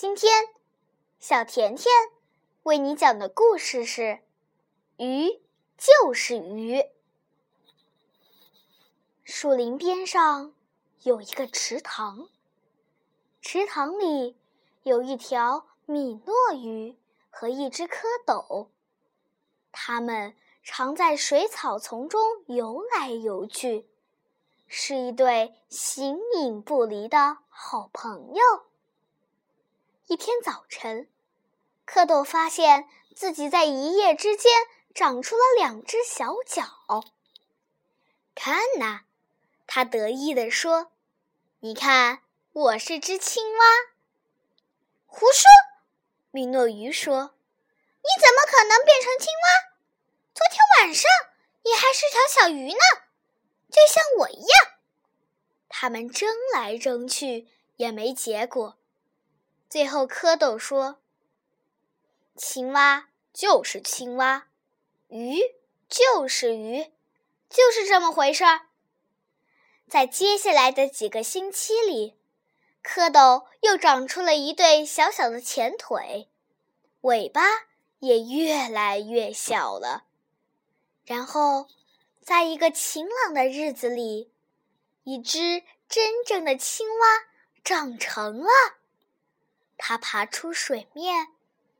今天，小甜甜为你讲的故事是《鱼就是鱼》。树林边上有一个池塘，池塘里有一条米诺鱼和一只蝌蚪，它们常在水草丛中游来游去。是一对形影不离的好朋友。一天早晨，蝌蚪发现自己在一夜之间长出了两只小脚。看呐，他得意地说：“你看，我是只青蛙。”胡说！米诺鱼说：“你怎么可能变成青蛙？昨天晚上你还是条小鱼呢。”就像我一样，他们争来争去也没结果。最后，蝌蚪说：“青蛙就是青蛙，鱼就是鱼，就是这么回事儿。”在接下来的几个星期里，蝌蚪又长出了一对小小的前腿，尾巴也越来越小了。然后。在一个晴朗的日子里，一只真正的青蛙长成了。它爬出水面，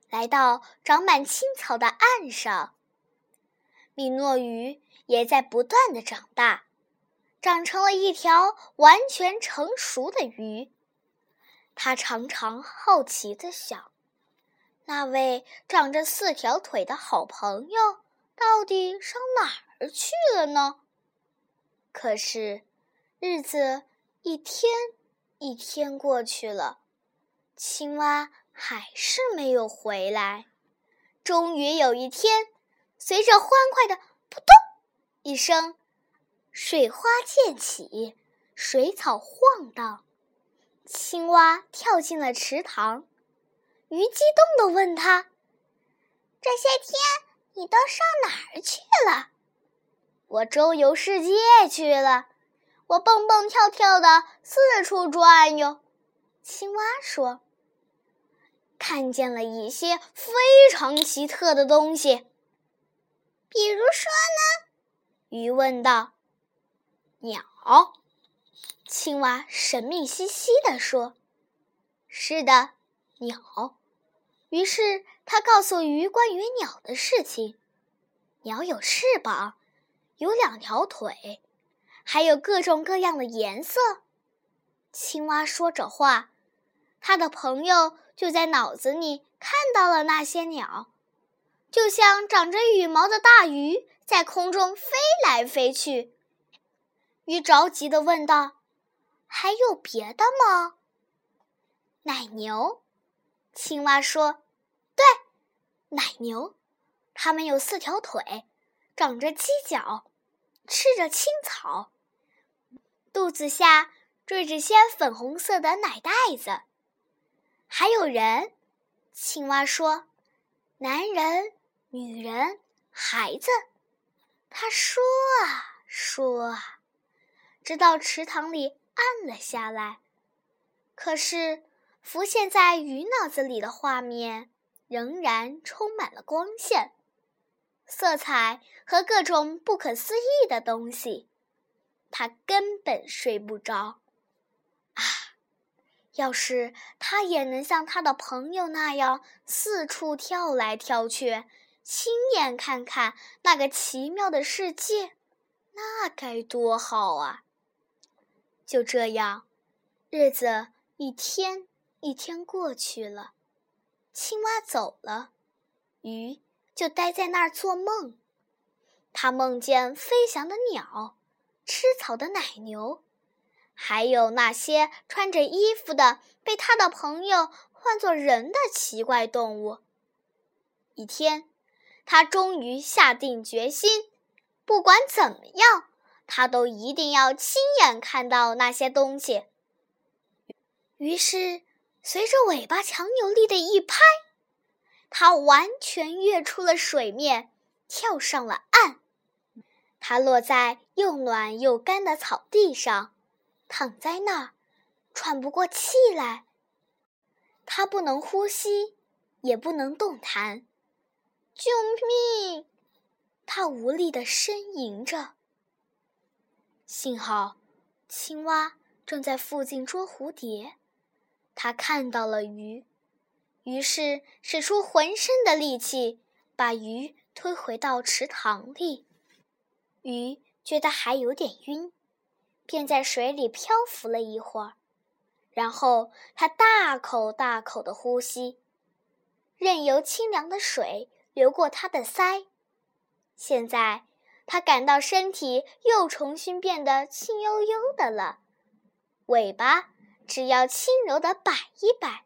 来到长满青草的岸上。米诺鱼也在不断的长大，长成了一条完全成熟的鱼。它常常好奇地想：那位长着四条腿的好朋友到底上哪儿？去了呢？可是，日子一天一天过去了，青蛙还是没有回来。终于有一天，随着欢快的“扑通”一声，水花溅起，水草晃荡，青蛙跳进了池塘。鱼激动地问他：“这些天你都上哪儿去了？”我周游世界去了，我蹦蹦跳跳的四处转悠。青蛙说：“看见了一些非常奇特的东西。”比如说呢？鱼问道。鸟。青蛙神秘兮兮地说：“是的，鸟。”于是他告诉鱼关于鸟的事情。鸟有翅膀。有两条腿，还有各种各样的颜色。青蛙说着话，他的朋友就在脑子里看到了那些鸟，就像长着羽毛的大鱼在空中飞来飞去。鱼着急地问道：“还有别的吗？”奶牛，青蛙说：“对，奶牛，它们有四条腿，长着犄角。”吃着青草，肚子下缀着些粉红色的奶袋子。还有人，青蛙说：“男人、女人、孩子。”他说啊说啊，直到池塘里暗了下来。可是浮现在鱼脑子里的画面仍然充满了光线。色彩和各种不可思议的东西，他根本睡不着。要是他也能像他的朋友那样四处跳来跳去，亲眼看看那个奇妙的世界，那该多好啊！就这样，日子一天一天过去了，青蛙走了，鱼。就待在那儿做梦，他梦见飞翔的鸟，吃草的奶牛，还有那些穿着衣服的被他的朋友唤作人的奇怪动物。一天，他终于下定决心，不管怎么样，他都一定要亲眼看到那些东西。于是，随着尾巴强有力的一拍。它完全跃出了水面，跳上了岸。它落在又暖又干的草地上，躺在那儿，喘不过气来。它不能呼吸，也不能动弹。救命！它无力地呻吟着。幸好，青蛙正在附近捉蝴蝶，它看到了鱼，于是使出浑身的力气，把鱼推回到池塘里。鱼觉得还有点晕，便在水里漂浮了一会儿，然后它大口大口的呼吸，任由清凉的水流过它的腮。现在，他感到身体又重新变得轻悠悠的了。尾巴只要轻柔的摆一摆，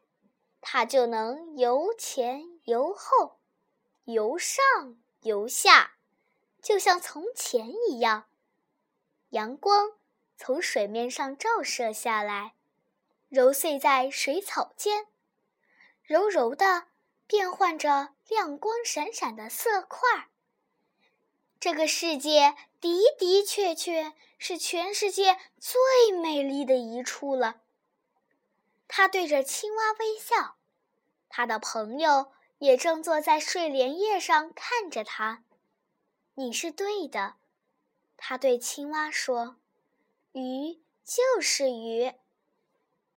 它就能由前由后，由上由下，就像从前一样。阳光从水面上照射下来，揉碎在水草间，柔柔的变换着亮光闪闪的色块。这个世界的的确确是全世界最美丽的一处了。他对着青蛙微笑，他的朋友也正坐在睡莲叶上看着他。你是对的，他对青蛙说：“鱼就是鱼。”